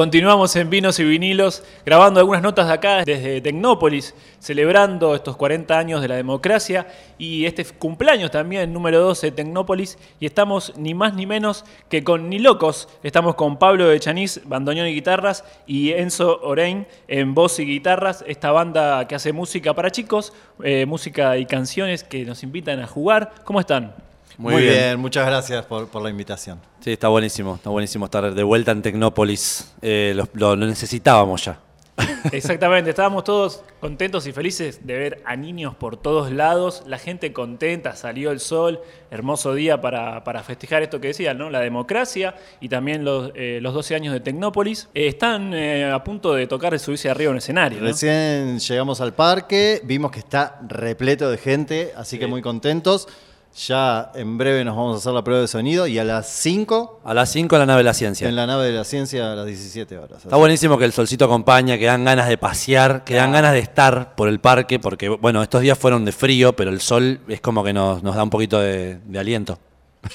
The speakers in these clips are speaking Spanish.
Continuamos en Vinos y Vinilos, grabando algunas notas de acá desde Tecnópolis, celebrando estos 40 años de la democracia y este cumpleaños también, número 12 de Tecnópolis. Y estamos ni más ni menos que con Ni Locos. Estamos con Pablo de Chanís, bandoneón y guitarras, y Enzo Orein en voz y guitarras. Esta banda que hace música para chicos, eh, música y canciones que nos invitan a jugar. ¿Cómo están? Muy, bien. muchas gracias por, la invitación. Sí, está buenísimo, está buenísimo estar de vuelta en Tecnópolis. Eh, lo, necesitábamos ya. Exactamente, estábamos todos contentos y felices de ver a niños por todos lados, la gente contenta, salió el sol, hermoso día para, festejar esto que decía, ¿no? la democracia y también los, eh, los 12 años de Tecnópolis. Eh, están a punto de tocar y subirse arriba en escenario. Recién llegamos al parque, vimos que está repleto de gente, así que muy contentos. Ya en breve nos vamos a hacer la prueba de sonido y a las 5. A las 5 en la nave de la ciencia. En la nave de la ciencia a las 17 horas. Está buenísimo que el solcito acompaña, que dan ganas de pasear, que dan ganas de estar por el parque, porque bueno, estos días fueron de frío, pero el sol es como que nos, da un poquito de, aliento.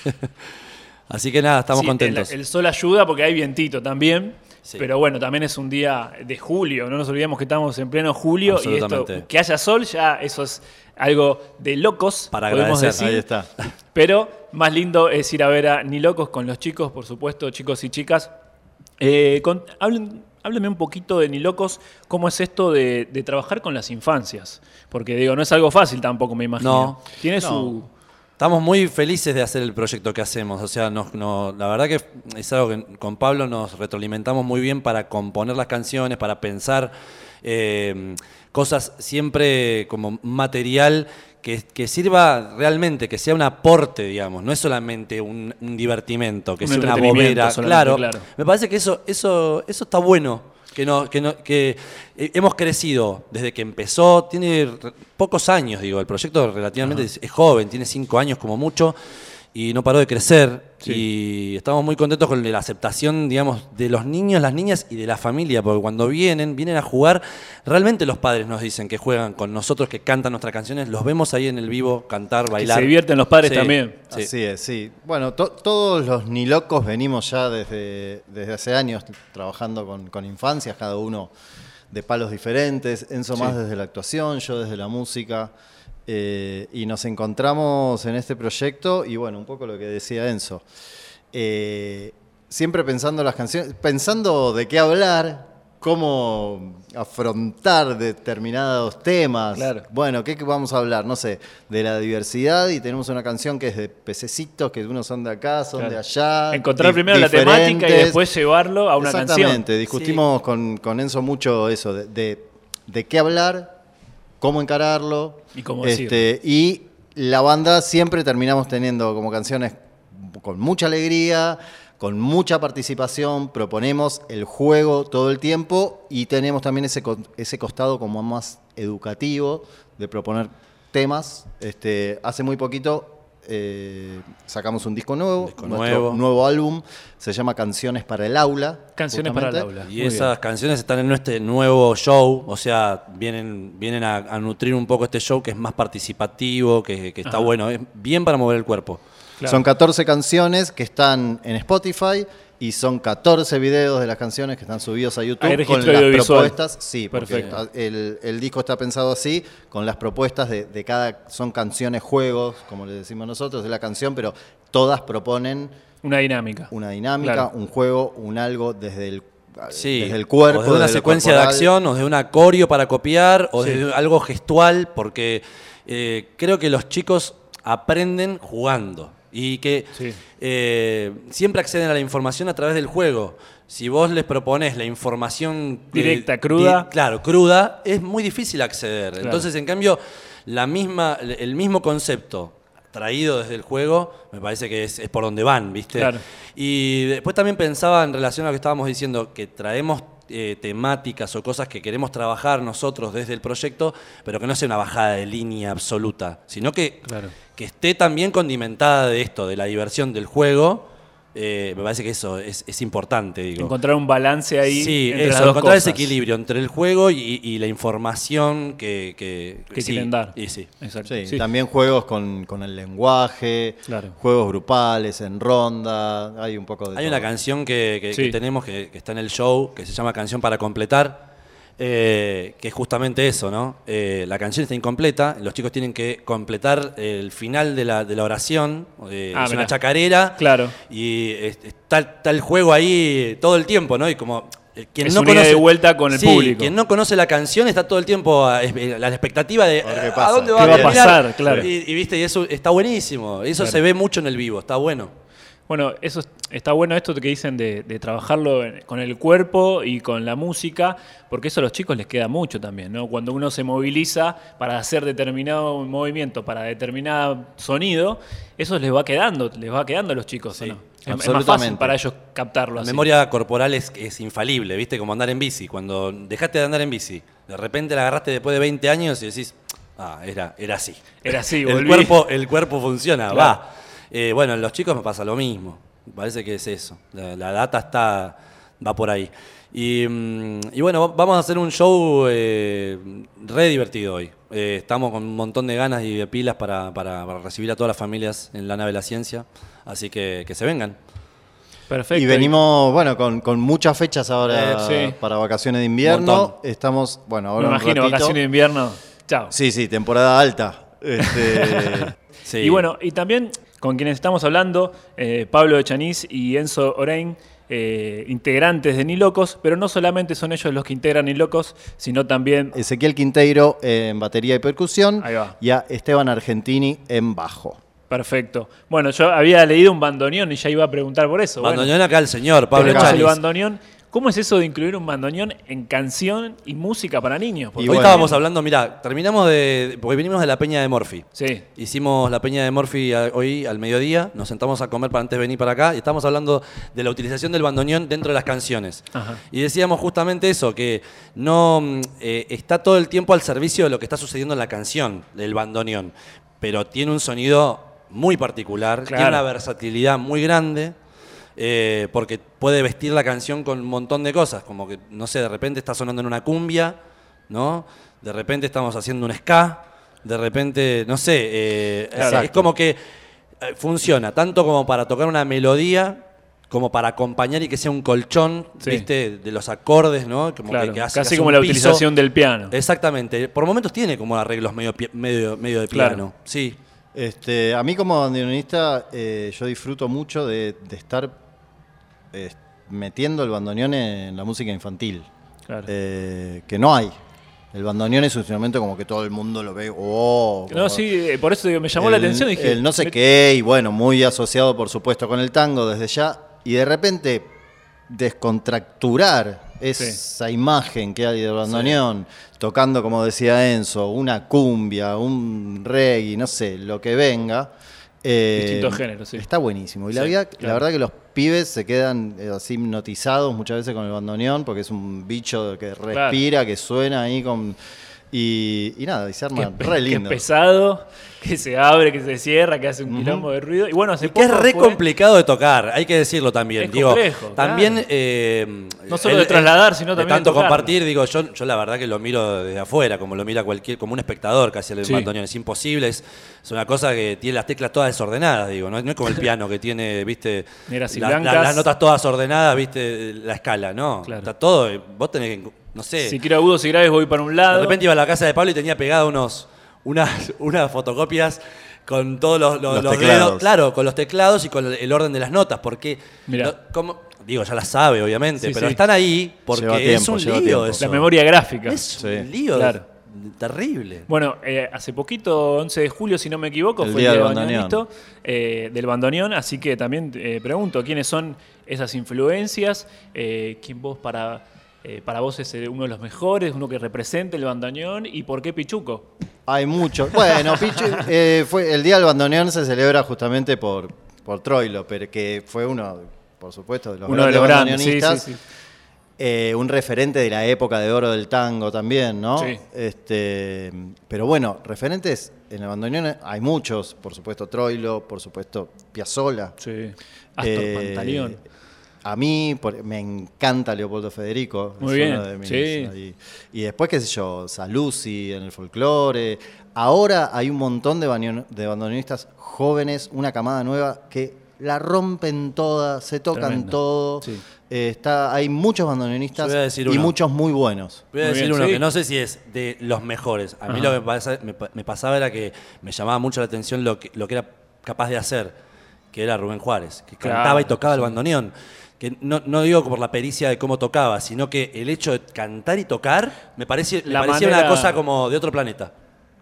Así que nada, estamos contentos. El, sol ayuda porque hay vientito también. Pero bueno, también es un día de julio, no nos olvidemos que estamos en pleno julio y esto, que haya sol ya eso es algo de locos, Para podemos decir. Ahí está. Pero más lindo es ir a ver a Ni Locos con los chicos, por supuesto, chicos y chicas. Eh, háblenme un poquito de Ni Locos, cómo es esto de, trabajar con las infancias. Porque digo, no es algo fácil tampoco, me imagino. No. Tiene su. Estamos muy felices de hacer el proyecto que hacemos. O sea, la verdad que es algo que con Pablo nos retroalimentamos muy bien para componer las canciones, para pensar. Eh, cosas siempre como material que, sirva realmente, que sea un aporte, digamos, no es solamente un, divertimento, que sea una bobera. Claro, me parece que eso, eso, eso está bueno. Que, no, que, no, que hemos crecido desde que empezó, tiene pocos años, digo, el proyecto relativamente es joven, tiene cinco años como mucho, y no paró de crecer. Y estamos muy contentos con la aceptación, digamos, de los niños, las niñas y de la familia, porque cuando vienen, vienen a jugar, realmente los padres nos dicen que juegan con nosotros, que cantan nuestras canciones, los vemos ahí en el vivo cantar, bailar. se divierten los padres también. Así es, sí. Bueno, todos los ni locos venimos ya desde, desde hace años trabajando con, con infancias, cada uno de palos diferentes, Enzo más desde la actuación, yo desde la música. Eh, y nos encontramos en este proyecto y bueno, un poco lo que decía Enzo. Eh, siempre pensando las canciones, pensando de qué hablar, cómo afrontar determinados temas. Bueno, ¿qué vamos a hablar? No sé, de la diversidad y tenemos una canción que es de pececitos, que unos son de acá, son de allá. Encontrar primero la temática y después llevarlo a una canción. Exactamente, discutimos con, Enzo mucho eso, de, de qué hablar cómo encararlo. Y cómo este, Y la banda siempre terminamos teniendo como canciones con mucha alegría, con mucha participación, proponemos el juego todo el tiempo y tenemos también ese, ese costado como más educativo de proponer temas. Este, hace muy poquito eh, sacamos un disco nuevo, nuestro nuevo. álbum, se llama Canciones para el Aula. Canciones para el Aula. Y esas canciones están en este nuevo show, o sea, vienen, vienen a, nutrir un poco este show que es más participativo, que, está bueno, es bien para mover el cuerpo. Son 14 canciones que están en Spotify y son 14 videos de las canciones que están subidos a YouTube con las propuestas. Sí, perfecto. El, disco está pensado así, con las propuestas de, cada. Son canciones, juegos, como le decimos nosotros, de la canción, pero todas proponen. Una dinámica. Una dinámica, un juego, un algo desde el desde el cuerpo. O de una secuencia de acción, o de un acorio para copiar, o de algo gestual, porque eh, creo que los chicos aprenden jugando y que eh, siempre acceden a la información a través del juego. Si vos les propones la información directa, cruda, claro, cruda, es muy difícil acceder. Entonces, en cambio, la misma, el mismo concepto traído desde el juego, me parece que es, por donde van, ¿viste? Y después también pensaba en relación a lo que estábamos diciendo, que traemos eh, temáticas o cosas que queremos trabajar nosotros desde el proyecto, pero que no sea una bajada de línea absoluta, sino que, que esté también condimentada de esto, de la diversión del juego, Eh, me parece que eso es, es importante, digo. Encontrar un balance ahí. Sí, entre eso, las dos encontrar ese cosas. equilibrio entre el juego y, y la información que, que, Que sí, quieren dar. Y sí. Exacto. Sí, sí. también juegos con, con el lenguaje, Claro. juegos grupales, en ronda, hay un poco de Hay todo. una canción que, que- Sí. que tenemos que, que está en el show, que se llama Canción para completar, eh, que es justamente eso, ¿no? Eh, la canción está incompleta, los chicos tienen que completar el final de la, de la oración, eh, Ah, es una chacarera, Claro. y es- está, está el juego ahí todo el tiempo, ¿no? Y como... eh, Quien Es no conoce, vuelta con el Sí, público. Quien no conoce la canción está todo el tiempo a, a la expectativa de A ver qué "Ah, pasa. ¿a dónde va ¿Qué a va a terminar?". pasar? Claro. Y, y, viste, y eso está buenísimo. Eso Claro. se ve mucho en el vivo, está bueno. Bueno, eso es- está bueno esto que dicen de, de trabajarlo con el cuerpo y con la música, porque eso a los chicos les queda mucho también, ¿no? Cuando uno se moviliza para hacer determinado movimiento, para determinado sonido, eso les va quedando, les va quedando a los chicos, ¿o Sí, no? Es- Es, más fácil absolutamente. para ellos captarlo La así. memoria corporal es, es infalible, ¿viste? Como andar en bici. Cuando dejaste de andar en bici, de repente la agarraste después de 20 años y decís, ah, era, era así. Era así, el volví. cuerpo, el cuerpo funciona, Claro. va. Eh, bueno, en los chicos me pasa lo mismo. Me Parece que es eso. La, la data está, va por ahí. Y, mm, y bueno, vamos a hacer un show eh, re divertido hoy. Eh, estamos con un montón de ganas y de pilas para, para- para recibir a todas las familias en la nave de la ciencia. Así que que se vengan. Perfecto. Y venimos, bueno, con, con muchas fechas ahora Eh, sí. para vacaciones de invierno. Montón. Estamos, bueno, Me ahora un imagino, ratito- vacaciones de invierno. Chao. Sí, sí, temporada alta. Este, Sí. Y bueno, y también con quienes estamos hablando, eh, Pablo Echanís y Enzo Orein, eh, integrantes de Ni Locos, pero no solamente son ellos los que integran Ni Locos, sino también Ezequiel Quinteiro en batería y percusión Ahí va. y a Esteban Argentini en bajo. Perfecto. Bueno, yo había leído un bandoneón y ya iba a preguntar por eso. Bueno, Bandoneón acá el señor, Pablo tenemos el bandoneón. ¿Cómo es eso de incluir un bandoneón en canción y música para niños? Y Hoy bueno. estábamos hablando, mirá, terminamos de. Porque vinimos de la Peña de Morphy. Sí. Hicimos la Peña de Morphy hoy al mediodía, nos sentamos a comer para antes de venir para acá y estamos hablando de la utilización del bandoneón dentro de las canciones. Ajá. Y decíamos justamente eso, que no mm, eh, está todo el tiempo al servicio de lo que está sucediendo en la canción, del bandoneón, pero tiene un sonido muy particular, tiene Claro. una versatilidad muy grande. Eh, porque puede vestir la canción con un montón de cosas, como que, no sé, de repente está sonando en una cumbia, ¿no? De repente estamos haciendo un ska, de repente, no sé, eh, es- como que eh, funciona tanto como para tocar una melodía, como para acompañar y que sea un colchón, Sí. ¿viste? De los acordes, ¿no? Como Claro, que- que hace- casi hace como la piso. utilización del piano. Exactamente. Por momentos tiene como arreglos medio, medio, medio de Claro. piano. Sí. Este, a mí como bandoneonista eh, yo disfruto mucho de, de estar eh, metiendo el bandoneón en la música infantil, Claro. eh, que no hay. El bandoneón es un instrumento como que todo el mundo lo ve. Oh, no, sí, eh, por eso me llamó la atención. Dije, el no sé qué, y bueno, muy asociado por supuesto con el tango desde ya, y de repente descontracturar esa imagen que hay del bandoneón, tocando, como decía Enzo, una cumbia, un reggae, no sé, lo que venga. eh, Distintos géneros, sí. Está buenísimo. Y la, vida- claro. la verdad que los pibes se quedan eh, así hipnotizados muchas veces con el bandoneón, porque es un bicho que respira, que suena ahí con... Y, y nada, y se arma que, re lindo. es pesado, que se abre, que se cierra, que hace un quilombo de ruido. Y bueno, hace Que es re fue- complicado de tocar, hay que decirlo también. Es digo, complejo, también. claro. eh, No solo de trasladar, sino de también de tanto tocarlo. compartir, digo, yo, yo la verdad que lo miro desde afuera, como lo mira cualquier, como un espectador casi el Sí. bandoneón. Es imposible, es, es una cosa que tiene las teclas todas desordenadas, digo, no, no es como el piano que tiene, viste, Negras y la- blancas. la- las notas todas ordenadas, viste, la escala, no. Claro. Está todo, vos tenés que, no sé. Si quiero agudos y graves voy para un lado. De repente iba a la casa de Pablo y tenía pegada unos, unas, unas fotocopias con todos los, los- Los los teclados. dedos. Claro, con los teclados y con el, orden de las notas. Porque, no- como- digo, ya las sabe, obviamente, Sí, pero sí. están ahí porque es un lío tiempo. eso. La memoria gráfica. Es Sí. un lío Claro. terrible. Bueno, eh, hace poquito, 11 de julio, si no me equivoco, El fue día el día del del bandoneón. eh, del bandoneón, así que también eh, pregunto, ¿quiénes son esas influencias? Eh, ¿Quién vos para, eh, para vos es eh, uno de los mejores, uno que represente el bandoneón? ¿Y por qué Pichuco? Hay mucho. Bueno, Pichu- eh, fue, el Día del Bandoneón se celebra justamente por, por Troilo, pero que fue uno, por supuesto, de los uno de grandes los grandes, sí, bandoneonistas. sí, sí. Eh, un referente de la época de oro del tango también, ¿no? Sí. Este, pero bueno, referentes en el bandoneón hay muchos, por supuesto Troilo, por supuesto Piazzolla. Sí. Astor Eh, Pantaleón. A mí por- me encanta Leopoldo Federico. Muy es bien, uno de mis- sí. Y, y después, qué sé yo, Saluzzi en el folclore. Ahora hay un montón de, bandoneonistas jóvenes, una camada nueva que la rompen toda, se tocan Tremendo. todo. Sí. Eh, está, hay muchos bandoneonistas Yo voy a decir y uno. muchos muy buenos. Voy a Muy decir bien, uno sí. que no sé si es de los mejores. A mí Ajá. lo que me, pasa- me pa- me pasaba era que me llamaba mucho la atención lo que, lo que era capaz de hacer, que era Rubén Juárez, que Claro, cantaba y tocaba el bandoneón. Que no, no digo por la pericia de cómo tocaba, sino que el hecho de cantar y tocar me, parece, me La parecía manera- una cosa como de otro planeta.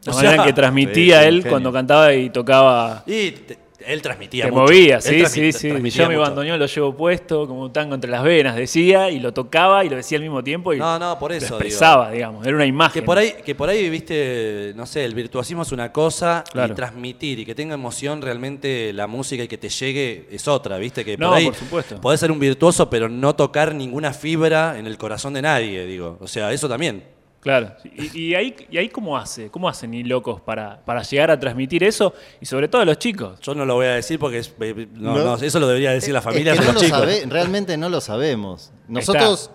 La O manera en sea, que transmitía sí, él genio. cuando cantaba y tocaba. Y te- él transmitía Te mucho. movía, Él sí, sí, sí. Yo mi bandoneón lo llevo puesto como un tango entre las venas, decía, y lo tocaba y lo decía al mismo tiempo y No, no, por lo eso. digo. expresaba, digamos. Era una imagen. Que por ahí, que por ahí, viste, no sé, el virtuosismo es una cosa Claro. y transmitir y que tenga emoción realmente la música y que te llegue es otra, viste, que No, por ahí por supuesto. podés ser un virtuoso pero no tocar ninguna fibra en el corazón de nadie, digo. O sea, eso también. Claro. Y, y ahí, ¿Y ahí cómo hace? ¿Cómo hacen ni locos para, para llegar a transmitir eso? Y sobre todo a los chicos. Yo no lo voy a decir porque es- eh, no, No. no, eso lo debería decir la Es familia que de no los lo chicos. sabe- realmente no lo sabemos. Nosotros,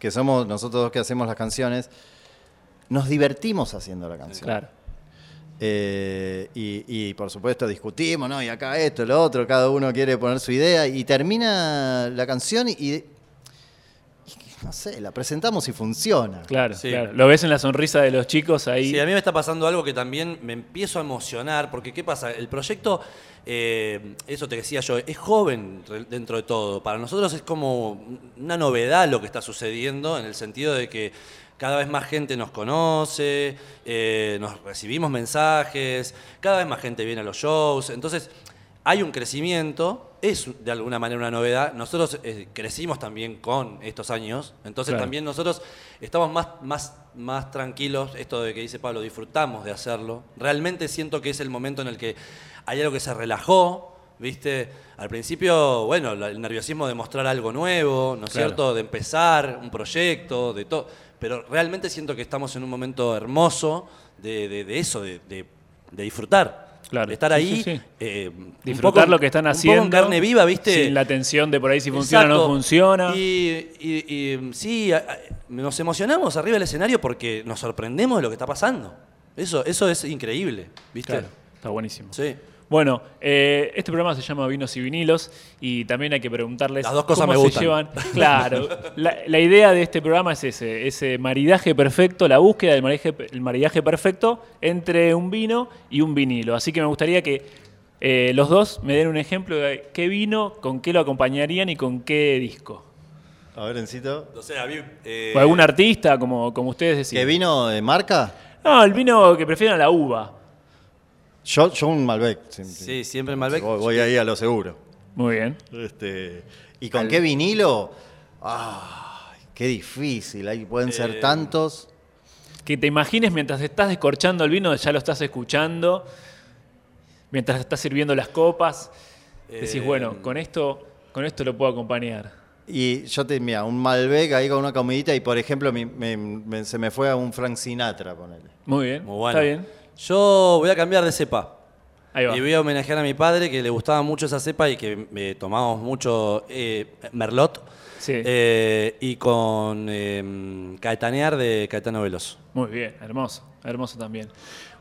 que somos nosotros dos que hacemos las canciones, nos divertimos haciendo la canción. Claro. Eh, y, y, por supuesto discutimos, ¿no? Y acá esto, lo otro, cada uno quiere poner su idea y termina la canción y, y, no sé, la presentamos y funciona. Claro, Sí. claro. Lo ves en la sonrisa de los chicos ahí. Sí, a mí me está pasando algo que también me empiezo a emocionar, porque ¿qué pasa? El proyecto, eh, eso te decía yo, es joven dentro de todo. Para nosotros es como una novedad lo que está sucediendo, en el sentido de que cada vez más gente nos conoce, eh, nos recibimos mensajes, cada vez más gente viene a los shows. Entonces, hay un crecimiento, es de alguna manera una novedad. Nosotros eh, crecimos también con estos años, entonces Claro. también nosotros estamos más, más, más tranquilos, esto de que dice Pablo, disfrutamos de hacerlo. Realmente siento que es el momento en el que hay algo que se relajó, ¿viste? Al principio, bueno, el nerviosismo de mostrar algo nuevo, ¿no es Claro. cierto? De empezar un proyecto, de todo. Pero realmente siento que estamos en un momento hermoso de, de- de eso, de- de disfrutar. Claro. Estar ahí, sí, sí. eh, Disfrutar poco- lo que están un poco haciendo. en carne viva, ¿viste? Sin la tensión de por ahí si funciona o no funciona. Y, y- y, sí, a- a- nos emocionamos arriba del escenario porque nos sorprendemos de lo que está pasando. Eso, eso es increíble, ¿viste? Claro, está buenísimo. Sí. Bueno, eh, este programa se llama Vinos y Vinilos y también hay que preguntarles Las dos cosas cómo me se gustan. llevan. Claro, la, la idea de este programa es ese, ese maridaje perfecto, la búsqueda del maridaje, el maridaje perfecto entre un vino y un vinilo. Así que me gustaría que eh, los dos me den un ejemplo de qué vino, con qué lo acompañarían y con qué disco. A ver, Encito. O sea, a mí, eh, O algún artista, como, como ustedes decían. ¿Qué vino de marca? No, el vino que prefieran la uva. Yo, yo un Malbec. sí, Sí, siempre Malbec. Voy, voy ahí a lo seguro. Muy bien. Este, ¿Y con qué vinilo? Ay, qué difícil. Ahí pueden Eh, ser tantos. Que te imagines mientras estás descorchando el vino, ya lo estás escuchando, mientras estás sirviendo las copas, decís, Eh, bueno, con esto, con esto lo puedo acompañar. Y yo te, mira, un Malbec ahí con una comidita y, por ejemplo, mi- me- me- se me fue a un Frank Sinatra, ponele. Muy bien, Muy bueno. está bien. Yo voy a cambiar de cepa. Ahí va. Y voy a homenajear a mi padre, que le gustaba mucho esa cepa y que eh, tomamos mucho eh, Merlot. Sí. Eh, y con eh, Caetanear de Caetano Veloso. Muy bien, hermoso, hermoso también.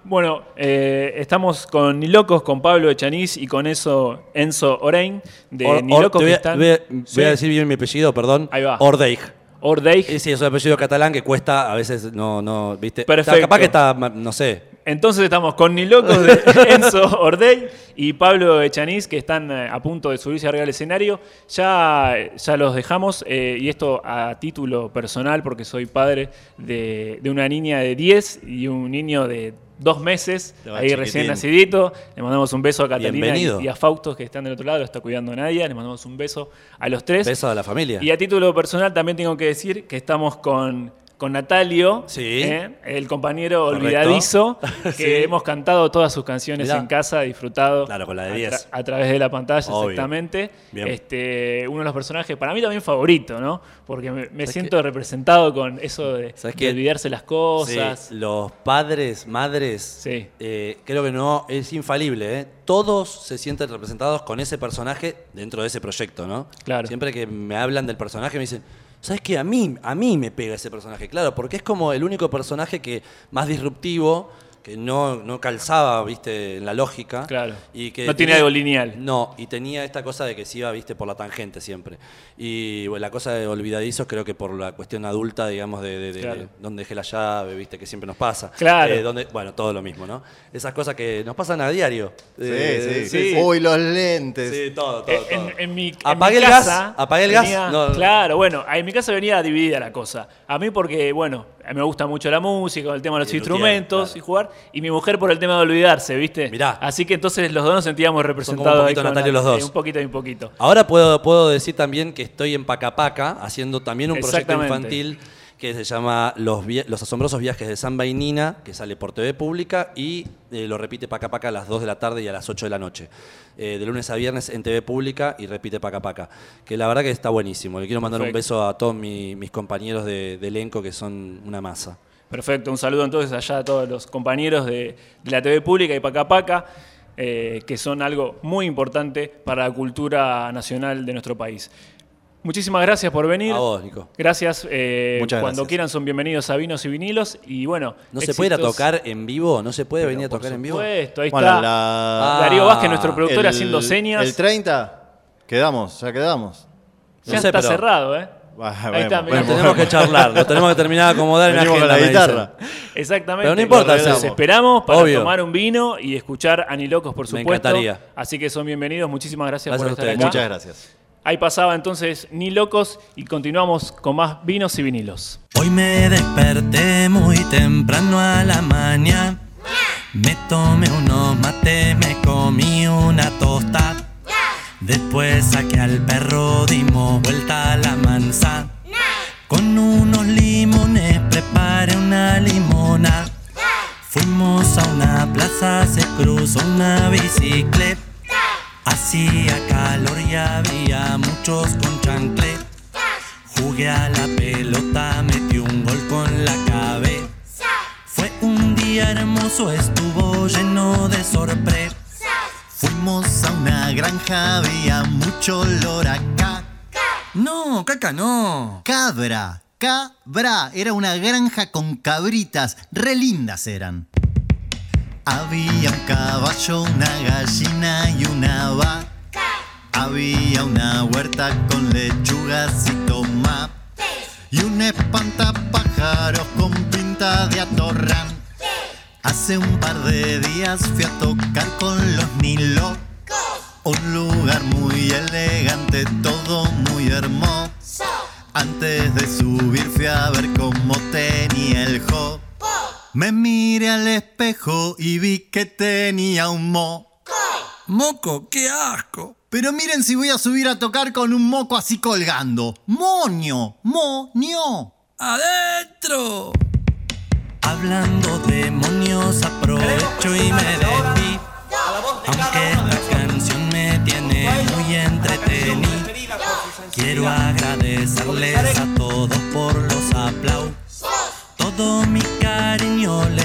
Bueno, eh, estamos con Nilocos, con Pablo Echanís y con eso Enzo Orein de Or- Nilocos te voy a, están. voy a- Sí. voy a decir bien mi apellido, perdón. Ahí va. Ordeig. Ordeig. Sí, es un apellido catalán que cuesta, a veces no, no, ¿viste? Perfecto. Está- capaz que está, no sé. Entonces estamos con Nilocos de Enzo Ordey y Pablo Echanís, que están eh, a punto de subirse arriba del escenario. Ya, ya los dejamos, eh, y esto a título personal, porque soy padre de, de una niña de 10 y un niño de dos meses, Ah, ahí recién nacidito. Le mandamos un beso a Catalina y, a Fausto, que están del otro lado, lo está cuidando Nadia. Le mandamos un beso a los tres. Beso a la familia. Y a título personal también tengo que decir que estamos con con Natalio, Sí. ¿eh? el compañero Correcto. olvidadizo, que Sí. hemos cantado todas sus canciones Mirá. en casa, disfrutado Claro, con la de a, 10. a través de la pantalla, Obvio. exactamente. Bien. Este, uno de los personajes, para mí también favorito, ¿no? Porque me, me ¿Sabes siento representado con eso de, olvidarse las cosas. Sí, los padres, madres, Sí. eh, creo que no, es infalible. ¿eh? Todos se sienten representados con ese personaje dentro de ese proyecto, ¿no? Claro. Siempre que me hablan del personaje me dicen, ¿sabes qué? A mí, a mí me pega ese personaje, claro, porque es como el único personaje que más disruptivo, que no, no calzaba, viste, en la lógica. Claro. Y que No tiene algo lineal. No, y tenía esta cosa de que se iba, viste, por la tangente siempre. Y bueno, la cosa de olvidadizos creo que por la cuestión adulta, digamos, de, de- de- Claro. dónde dejé la llave, viste, que siempre nos pasa. Claro. Eh, dónde- bueno, todo lo mismo, ¿no? Esas cosas que nos pasan a diario. Sí, Eh, sí, sí. Uy, los lentes. Sí, todo, todo, Eh, En, todo. en mi, en Apagué mi el gas, apagué el gas, venía- no, no. Claro, bueno, en mi casa venía dividida la cosa. A mí porque, bueno, a mí me gusta mucho la música, el tema de los instrumentos claro. y jugar. Y mi mujer por el tema de olvidarse, ¿viste? Mirá. Así que entonces los dos nos sentíamos como un representados. poquito ahí con Natalio la- los dos. un poquito y un poquito. Ahora puedo, puedo decir también que estoy en Pacapaca haciendo también un proyecto infantil que se llama Los, Los asombrosos viajes de Samba y Nina, que sale por TV Pública y eh, lo repite Pacapaca a las 2 de la tarde y a las 8 de la noche. Eh, de lunes a viernes en TV Pública y repite Pacapaca. Que la verdad que está buenísimo. Le quiero mandar un beso a todos mi- mis compañeros de, de elenco que son una masa. Perfecto, un saludo entonces allá a todos los compañeros de, de la TV pública y Paca Paca, eh, que son algo muy importante para la cultura nacional de nuestro país. Muchísimas gracias por venir. A vos, Nico. Gracias. eh, Muchas Cuando gracias. quieran son bienvenidos a Vinos y Vinilos. Y bueno, ¿No se puede ir a tocar en vivo? ¿No se puede Pero venir a por tocar en vivo? supuesto, ahí Bueno, está. la- Darío Ah, Vázquez, nuestro productor, el- haciendo señas. El 30, quedamos, ya quedamos. ya No sé, está pero- cerrado, ¿eh? Ah, ahí está, mirá. Bueno, tenemos que charlar, lo tenemos que terminar de acomodar en Venimos con agenda, la me dicen. guitarra. Exactamente. Pero no importa, Lo arreglamos. sí. esperamos para Obvio. tomar un vino y escuchar a Nilocos, por Me supuesto. encantaría. Así que son bienvenidos. Muchísimas gracias, Gracias por a estar ustedes. acá. Muchas gracias. Ahí pasaba entonces Ni Locos y continuamos con más vinos y vinilos. Hoy me desperté muy temprano a la mañana. Me tomé unos mates, me comí una tosta. Después saqué al perro, dimos vuelta a la una limona. Fuimos a una plaza, se cruzó una bicicleta. Hacía calor y había muchos con chanclet. Jugué a la pelota, metí un gol con la cabeza. Fue un día hermoso, estuvo lleno de sorpresa. Fuimos a una granja, había mucho caca. No, caca no. Cabra, cabra. Era una granja con cabritas, re lindas eran. Había un caballo, una gallina y una vaca. Había una huerta con lechugas y tomates. Y un espantapájaros con pinta de atorrán. Hace un par de días fui a tocar con los Nilocos. Un lugar muy elegante, todo muy hermoso. Antes de subir fui a ver cómo tenía el jo. Me miré al espejo y vi que tenía un moco. Moco, qué asco. Pero miren si voy a subir a tocar con un moco así colgando. Moño, moño. Adentro. Hablando de moños, aprovecho y me despí. Aunque Quiero agradecerles a todos por los aplausos. Todo mi cariño le